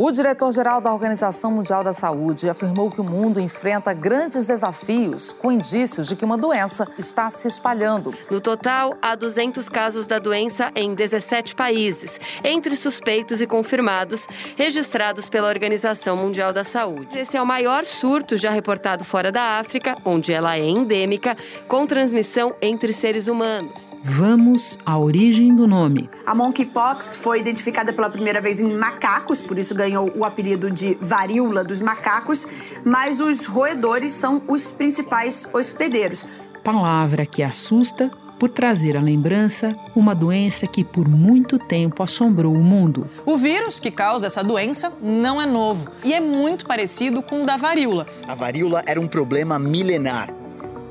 O diretor-geral da Organização Mundial da Saúde afirmou que o mundo enfrenta grandes desafios com indícios de que uma doença está se espalhando. No total, há 200 casos da doença em 17 países, entre suspeitos e confirmados, registrados pela Organização Mundial da Saúde. Esse é o maior surto já reportado fora da África, onde ela é endêmica, com transmissão entre seres humanos. Vamos à origem do nome. A monkeypox foi identificada pela primeira vez em macacos, por isso ganhou o apelido de varíola dos macacos, mas os roedores são os principais hospedeiros. Palavra que assusta por trazer à lembrança uma doença que por muito tempo assombrou o mundo. O vírus que causa essa doença não é novo e é muito parecido com o da varíola. A varíola era um problema milenar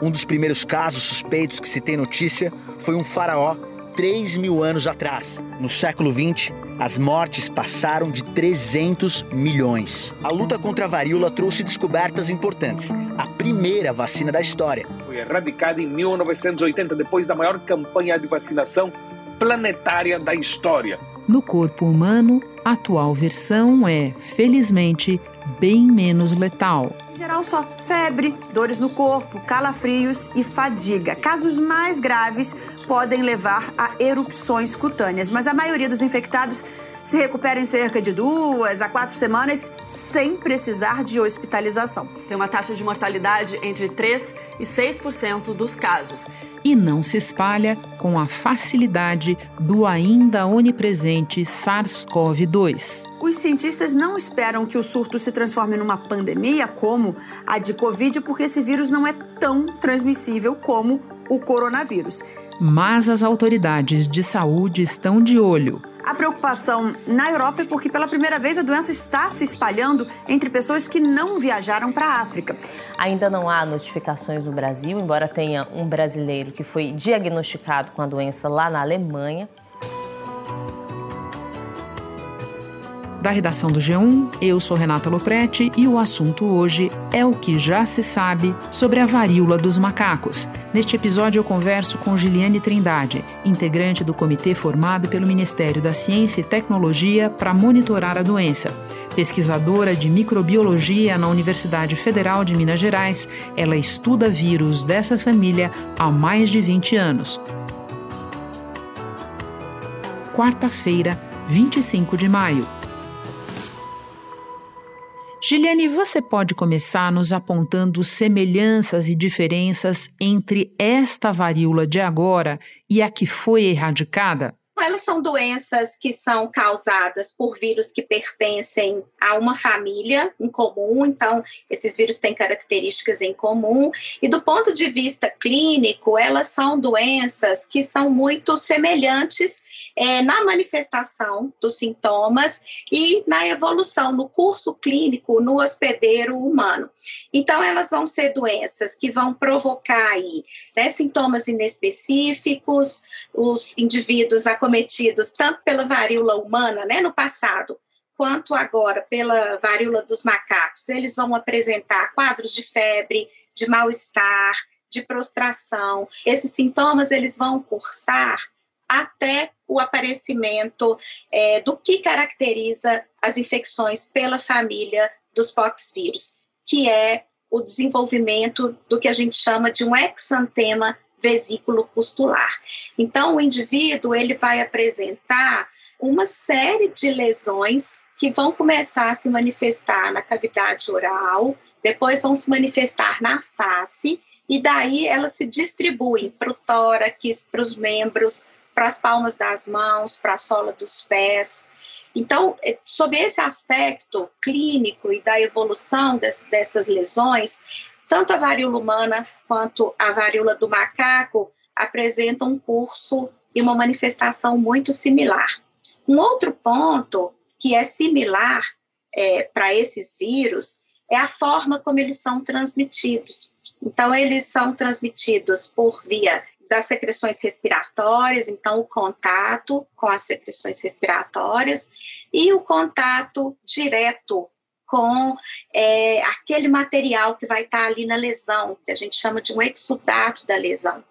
um dos primeiros casos suspeitos que se tem notícia foi um faraó 3 mil anos atrás. No século 20, as mortes passaram de 300 milhões. A luta contra a varíola trouxe descobertas importantes. A primeira vacina da história. Foi erradicada em 1980, depois da maior campanha de vacinação planetária da história. No corpo humano, a atual versão é, felizmente, bem menos letal. Em geral, só febre, dores no corpo, calafrios e fadiga. Casos mais graves podem levar a erupções cutâneas, mas a maioria dos infectados se recupera em cerca de duas a quatro semanas sem precisar de hospitalização. Tem uma taxa de mortalidade entre 3 e 6% dos casos. E não se espalha com a facilidade do ainda onipresente SARS-CoV-2. Os cientistas não esperam que o surto se transforme numa pandemia como a de Covid, porque esse vírus não é tão transmissível como o coronavírus. Mas as autoridades de saúde estão de olho. A preocupação na Europa é porque pela primeira vez a doença está se espalhando entre pessoas que não viajaram para a África. Ainda não há notificações no Brasil, embora tenha um brasileiro que foi diagnosticado com a doença lá na Alemanha. Da redação do G1, eu sou Renata Loprete e o assunto hoje é o que já se sabe sobre a varíola dos macacos. Neste episódio eu converso com Giliane Trindade, integrante do comitê formado pelo Ministério da Ciência e Tecnologia para monitorar a doença. Pesquisadora de microbiologia na Universidade Federal de Minas Gerais, ela estuda vírus dessa família há mais de 20 anos. Quarta-feira, 25 de maio. Giliane, você pode começar nos apontando semelhanças e diferenças entre esta varíola de agora e a que foi erradicada? Elas são doenças que são causadas por vírus que pertencem a uma família em comum, então esses vírus têm características em comum, e do ponto de vista clínico, elas são doenças que são muito semelhantes é, na manifestação dos sintomas e na evolução, no curso clínico, no hospedeiro humano. Então, elas vão ser doenças que vão provocar aí, né, sintomas inespecíficos, os indivíduos acometidos tanto pela varíola humana, né, no passado, quanto agora pela varíola dos macacos, eles vão apresentar quadros de febre, de mal-estar, de prostração. Esses sintomas eles vão cursar até o aparecimento é, do que caracteriza as infecções pela família dos poxvírus, que é o desenvolvimento do que a gente chama de um exantema vesículo pustular. Então, o indivíduo ele vai apresentar uma série de lesões que vão começar a se manifestar na cavidade oral, depois vão se manifestar na face, e daí elas se distribuem para o tórax, para os membros, para as palmas das mãos, para a sola dos pés. Então, é, sob esse aspecto clínico e da evolução des, dessas lesões, tanto a varíola humana quanto a varíola do macaco apresentam um curso e uma manifestação muito similar. Um outro ponto que é similar é, para esses vírus é a forma como eles são transmitidos. Então, eles são transmitidos por via das secreções respiratórias, então o contato com as secreções respiratórias e o contato direto com é, aquele material que vai estar ali na lesão, que a gente chama de um exudato da lesão.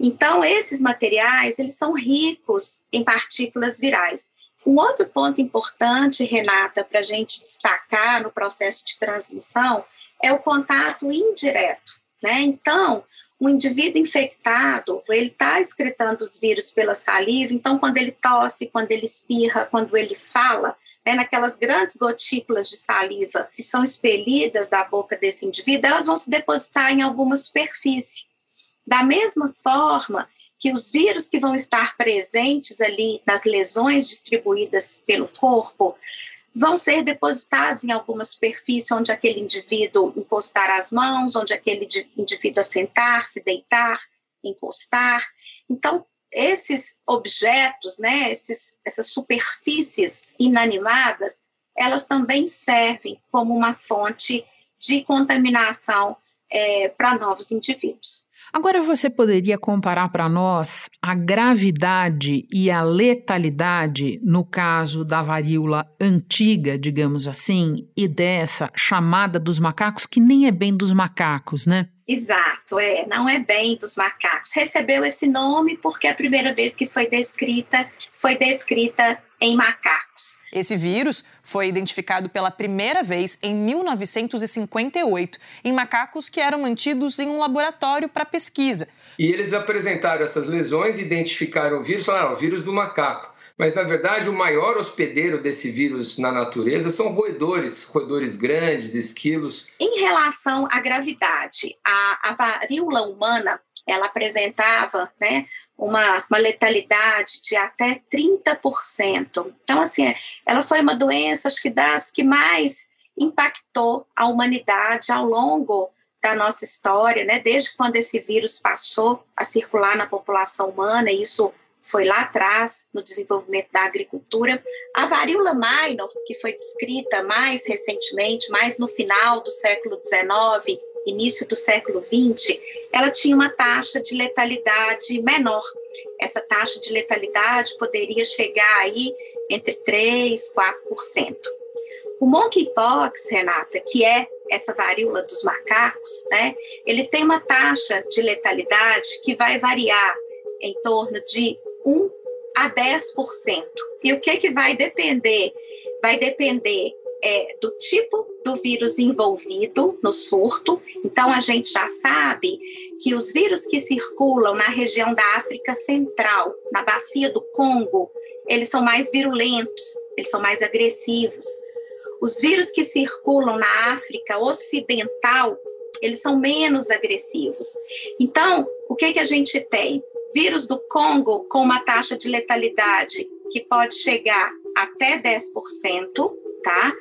Então, esses materiais, eles são ricos em partículas virais. Um outro ponto importante, Renata, para a gente destacar no processo de transmissão é o contato indireto. Né? Então, o indivíduo infectado, ele está excretando os vírus pela saliva, então quando ele tosse, quando ele espirra, quando ele fala, né, naquelas grandes gotículas de saliva que são expelidas da boca desse indivíduo, elas vão se depositar em alguma superfície. Da mesma forma que os vírus que vão estar presentes ali nas lesões distribuídas pelo corpo vão ser depositados em alguma superfície onde aquele indivíduo encostar as mãos, onde aquele indivíduo assentar, se deitar, encostar. Então, esses objetos, né, esses, essas superfícies inanimadas, elas também servem como uma fonte de contaminação é, para novos indivíduos. Agora você poderia comparar para nós a gravidade e a letalidade no caso da varíola antiga, digamos assim, e dessa chamada dos macacos, que nem é bem dos macacos, né? Exato, é, não é bem dos macacos. Recebeu esse nome porque é a primeira vez que foi descrita foi descrita em macacos. Esse vírus foi identificado pela primeira vez em 1958 em macacos que eram mantidos em um laboratório para pesquisa. E eles apresentaram essas lesões, identificaram o vírus, falaram: ah, o vírus do macaco. Mas, na verdade, o maior hospedeiro desse vírus na natureza são roedores, roedores grandes, esquilos. Em relação à gravidade, a, a varíola humana, ela apresentava né, uma, uma letalidade de até 30%. Então, assim, ela foi uma doença, acho que das que mais impactou a humanidade ao longo da nossa história, né? Desde quando esse vírus passou a circular na população humana, e isso foi lá atrás, no desenvolvimento da agricultura. A varíola minor, que foi descrita mais recentemente, mais no final do século XIX, início do século XX, ela tinha uma taxa de letalidade menor. Essa taxa de letalidade poderia chegar aí entre 3 e 4%. O monkeypox, Renata, que é essa varíola dos macacos, né, ele tem uma taxa de letalidade que vai variar em torno de 1 a 10%. E o que, que vai depender? Vai depender é, do tipo do vírus envolvido no surto. Então, a gente já sabe que os vírus que circulam na região da África Central, na bacia do Congo, eles são mais virulentos, eles são mais agressivos. Os vírus que circulam na África Ocidental, eles são menos agressivos. Então, o que, que a gente tem? Vírus do Congo com uma taxa de letalidade que pode chegar até 10%, tá?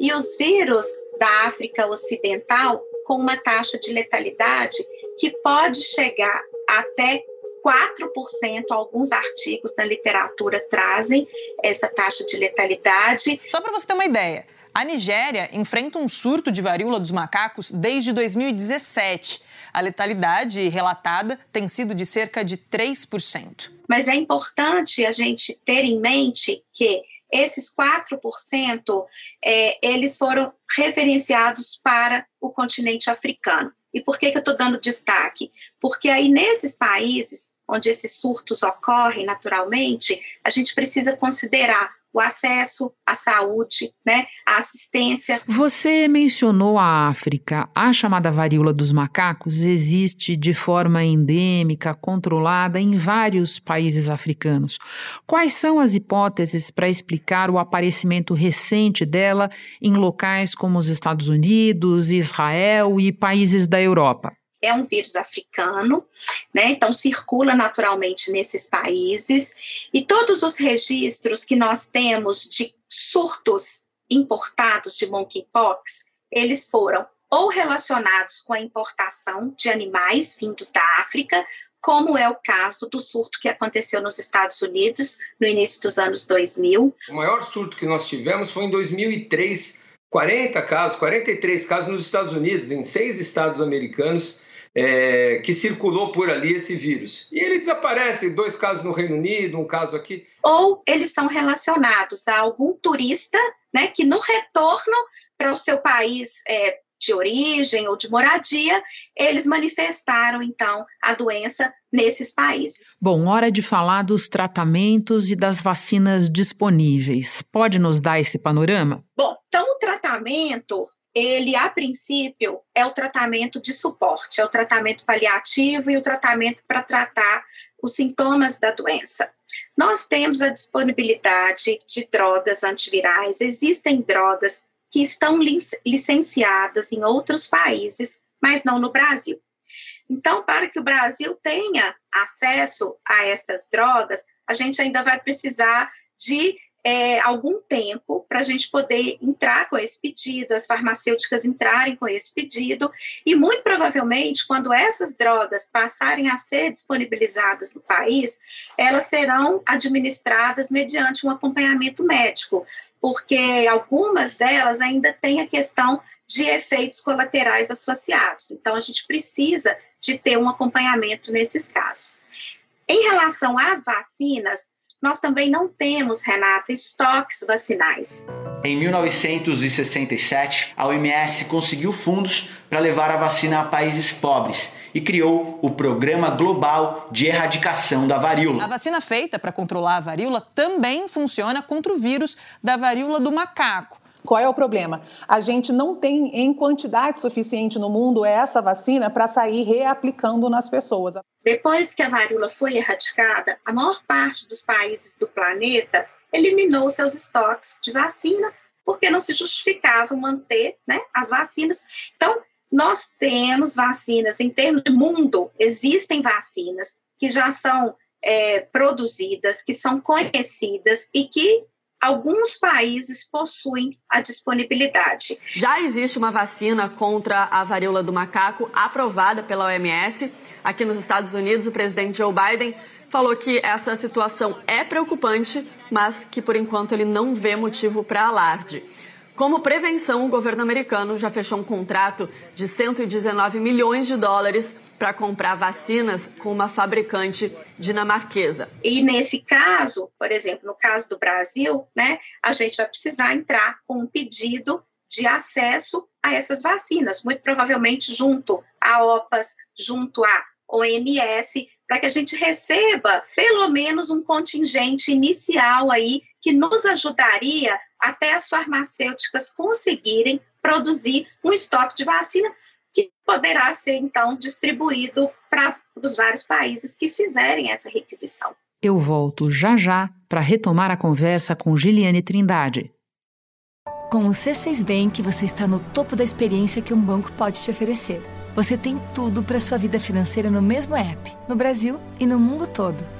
E os vírus da África Ocidental com uma taxa de letalidade que pode chegar até 4%, alguns artigos da literatura trazem essa taxa de letalidade. Só para você ter uma ideia, a Nigéria enfrenta um surto de varíola dos macacos desde 2017 a letalidade relatada tem sido de cerca de 3%. Mas é importante a gente ter em mente que esses 4%, é, eles foram referenciados para o continente africano. E por que, que eu estou dando destaque? Porque aí nesses países onde esses surtos ocorrem naturalmente, a gente precisa considerar o acesso à saúde, né, à assistência. Você mencionou a África. A chamada varíola dos macacos existe de forma endêmica, controlada em vários países africanos. Quais são as hipóteses para explicar o aparecimento recente dela em locais como os Estados Unidos, Israel e países da Europa? É um vírus africano, né? Então circula naturalmente nesses países e todos os registros que nós temos de surtos importados de monkeypox, eles foram ou relacionados com a importação de animais vindos da África, como é o caso do surto que aconteceu nos Estados Unidos no início dos anos 2000. O maior surto que nós tivemos foi em 2003, 40 casos, 43 casos nos Estados Unidos, em seis estados americanos é, que circulou por ali esse vírus. E ele desaparece, dois casos no Reino Unido, um caso aqui. Ou eles são relacionados a algum turista né, que no retorno para o seu país é, de origem ou de moradia, eles manifestaram então a doença nesses países. Bom, hora de falar dos tratamentos e das vacinas disponíveis. Pode nos dar esse panorama? Bom, então o tratamento ele, a princípio, é o tratamento de suporte, é o tratamento paliativo e o tratamento para tratar os sintomas da doença. Nós temos a disponibilidade de drogas antivirais, existem drogas que estão licenciadas em outros países, mas não no Brasil. Então, para que o Brasil tenha acesso a essas drogas, a gente ainda vai precisar de é, algum tempo para a gente poder entrar com esse pedido, as farmacêuticas entrarem com esse pedido, e muito provavelmente, quando essas drogas passarem a ser disponibilizadas no país, elas serão administradas mediante um acompanhamento médico, porque algumas delas ainda têm a questão de efeitos colaterais associados. Então, a gente precisa de ter um acompanhamento nesses casos. Em relação às vacinas, nós também não temos, Renata, estoques vacinais. Em 1967, a OMS conseguiu fundos para levar a vacina a países pobres e criou o Programa Global de Erradicação da Varíola. A vacina feita para controlar a varíola também funciona contra o vírus da varíola do macaco. Qual é o problema? A gente não tem em quantidade suficiente no mundo essa vacina para sair reaplicando nas pessoas. Depois que a varíola foi erradicada, a maior parte dos países do planeta eliminou seus estoques de vacina porque não se justificava manter né, as vacinas. Então, nós temos vacinas, em termos de mundo, existem vacinas que já são é, produzidas, que são conhecidas e que alguns países possuem a disponibilidade. Já existe uma vacina contra a varíola do macaco aprovada pela OMS. Aqui nos Estados Unidos, o presidente Joe Biden falou que essa situação é preocupante, mas que por enquanto ele não vê motivo para alarde. Como prevenção, o governo americano já fechou um contrato de 119 milhões de dólares para comprar vacinas com uma fabricante dinamarquesa. E nesse caso, por exemplo, no caso do Brasil, né, a gente vai precisar entrar com um pedido de acesso a essas vacinas, muito provavelmente junto à OPAS, junto à OMS, para que a gente receba pelo menos um contingente inicial aí que nos ajudaria até as farmacêuticas conseguirem produzir um estoque de vacina que poderá ser então distribuído para os vários países que fizerem essa requisição. Eu volto já já para retomar a conversa com Giliane Trindade. Com o C6 Bank, você está no topo da experiência que um banco pode te oferecer. Você tem tudo para sua vida financeira no mesmo app, no Brasil e no mundo todo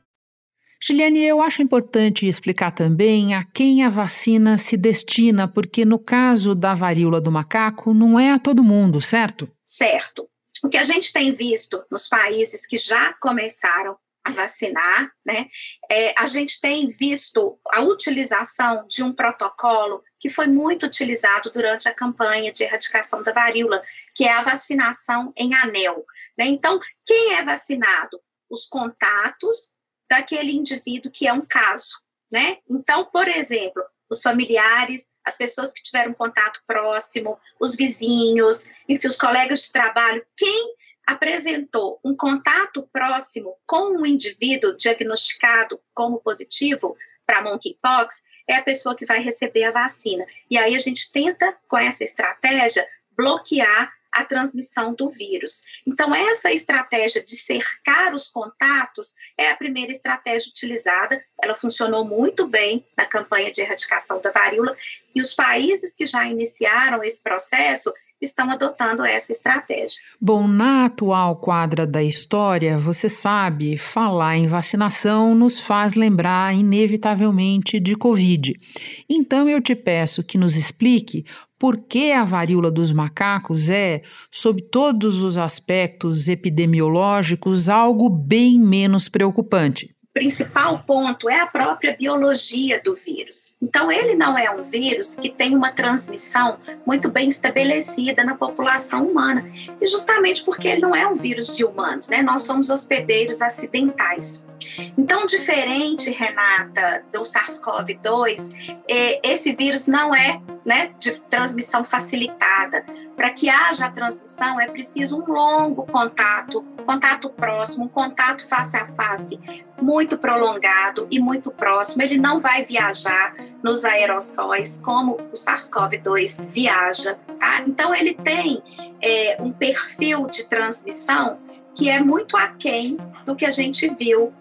Giliane, eu acho importante explicar também a quem a vacina se destina, porque no caso da varíola do macaco, não é a todo mundo, certo? Certo. O que a gente tem visto nos países que já começaram a vacinar, né? É, a gente tem visto a utilização de um protocolo que foi muito utilizado durante a campanha de erradicação da varíola, que é a vacinação em anel. Né? Então, quem é vacinado? Os contatos daquele indivíduo que é um caso, né? Então, por exemplo, os familiares, as pessoas que tiveram contato próximo, os vizinhos, enfim, os colegas de trabalho, quem apresentou um contato próximo com um indivíduo diagnosticado como positivo para monkeypox, é a pessoa que vai receber a vacina. E aí a gente tenta, com essa estratégia, bloquear a transmissão do vírus. Então, essa estratégia de cercar os contatos é a primeira estratégia utilizada. Ela funcionou muito bem na campanha de erradicação da varíola e os países que já iniciaram esse processo estão adotando essa estratégia. Bom, na atual quadra da história, você sabe, falar em vacinação nos faz lembrar inevitavelmente de Covid. Então eu te peço que nos explique por que a varíola dos macacos é, sob todos os aspectos epidemiológicos, algo bem menos preocupante. Principal ponto é a própria biologia do vírus. Então, ele não é um vírus que tem uma transmissão muito bem estabelecida na população humana. E justamente porque ele não é um vírus de humanos, né? Nós somos hospedeiros acidentais. Então, diferente, Renata, do SARS-CoV-2, é, esse vírus não é né, de transmissão facilitada. Para que haja transmissão, é preciso um longo contato, contato próximo, um contato face a face muito prolongado e muito próximo. Ele não vai viajar nos aerossóis como o SARS-CoV-2 viaja, tá? Então, ele tem é, um perfil de transmissão que é muito aquém do que a gente viu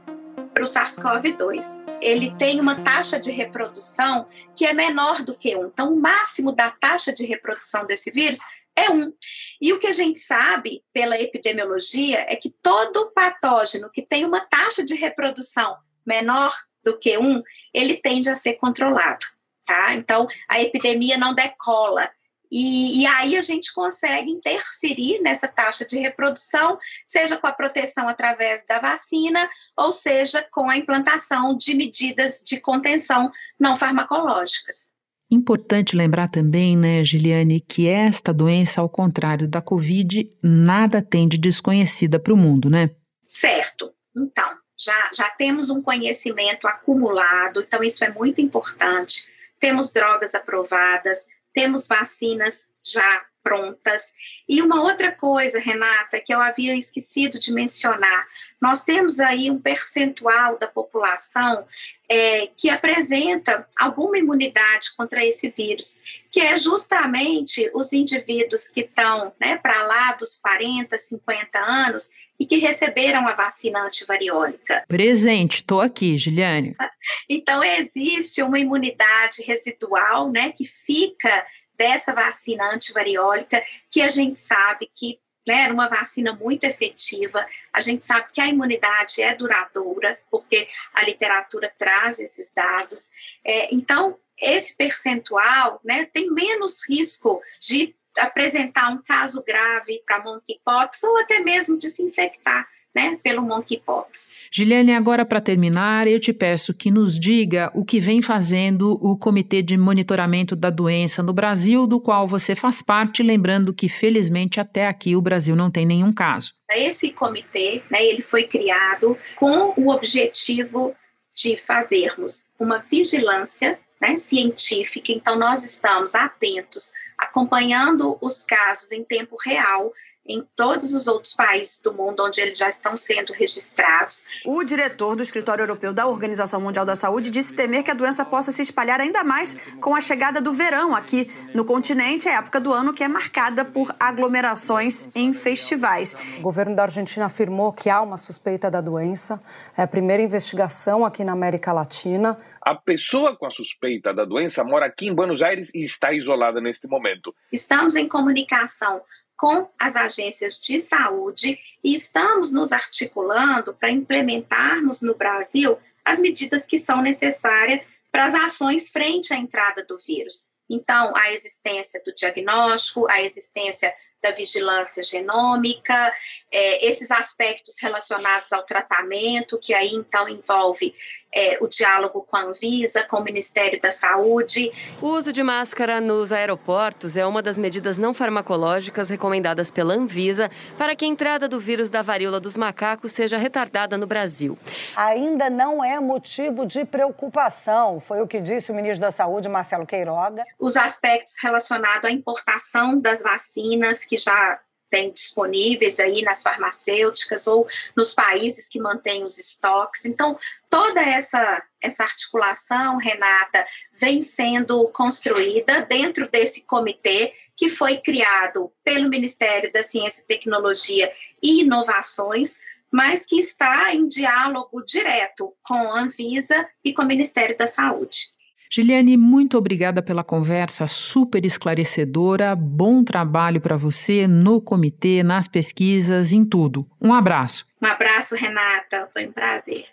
para o SARS-CoV-2. Ele tem uma taxa de reprodução que é menor do que um. Então, o máximo da taxa de reprodução desse vírus é um. E o que a gente sabe pela epidemiologia é que todo patógeno que tem uma taxa de reprodução menor do que um, ele tende a ser controlado. Tá? Então, a epidemia não decola e, e, aí a gente consegue interferir nessa taxa de reprodução, seja com a proteção através da vacina, ou seja com a implantação de medidas de contenção não farmacológicas. Importante lembrar também, né, Giliane, que esta doença, ao contrário da Covid, nada tem de desconhecida para o mundo, né? Certo. Então, já, já temos um conhecimento acumulado, então isso é muito importante. Temos drogas aprovadas, temos vacinas já prontas. E uma outra coisa, Renata, que eu havia esquecido de mencionar, nós temos aí um percentual da população é, que apresenta alguma imunidade contra esse vírus, que é justamente os indivíduos que estão né, para lá dos 40, 50 anos e que receberam a vacina antivariólica. Presente, estou aqui, Giliane. Então, existe uma imunidade residual, né, que fica dessa vacina antivariólica, que a gente sabe que né, era uma vacina muito efetiva. A gente sabe que a imunidade é duradoura, porque a literatura traz esses dados. É, então, esse percentual né, tem menos risco de apresentar um caso grave para monkeypox ou até mesmo de se infectar né, pelo monkeypox. Giliane, agora para terminar, eu te peço que nos diga o que vem fazendo o Comitê de Monitoramento da Doença no Brasil, do qual você faz parte, lembrando que felizmente até aqui o Brasil não tem nenhum caso. Esse comitê, né, ele foi criado com o objetivo de fazermos uma vigilância né, científica, então nós estamos atentos, acompanhando os casos em tempo real em todos os outros países do mundo onde eles já estão sendo registrados. O diretor do Escritório Europeu da Organização Mundial da Saúde disse temer que a doença possa se espalhar ainda mais com a chegada do verão aqui no continente, é a época do ano que é marcada por aglomerações em festivais. O governo da Argentina afirmou que há uma suspeita da doença. É a primeira investigação aqui na América Latina. A pessoa com a suspeita da doença mora aqui em Buenos Aires e está isolada neste momento. Estamos em comunicação com as agências de saúde e estamos nos articulando para implementarmos no Brasil as medidas que são necessárias para as ações frente à entrada do vírus. Então, a existência do diagnóstico, a existência da vigilância genômica, é, esses aspectos relacionados ao tratamento, que aí então envolve é, o diálogo com a Anvisa, com o Ministério da Saúde. O uso de máscara nos aeroportos é uma das medidas não farmacológicas recomendadas pela Anvisa para que a entrada do vírus da varíola dos macacos seja retardada no Brasil. Ainda não é motivo de preocupação, foi o que disse o ministro da Saúde, Marcelo Queiroga. Os aspectos relacionados à importação das vacinas que já tem disponíveis aí nas farmacêuticas ou nos países que mantêm os estoques. Então, toda essa, essa articulação, Renata, vem sendo construída dentro desse comitê que foi criado pelo Ministério da Ciência, Tecnologia e Inovações, mas que está em diálogo direto com a Anvisa e com o Ministério da Saúde. Giliane, muito obrigada pela conversa super esclarecedora. Bom trabalho para você no comitê, nas pesquisas, em tudo. Um abraço. Um abraço, Renata. Foi um prazer.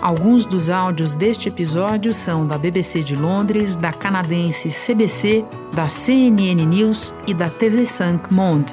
Alguns dos áudios deste episódio são da BBC de Londres, da canadense CBC, da CNN News e da TV5 Monde.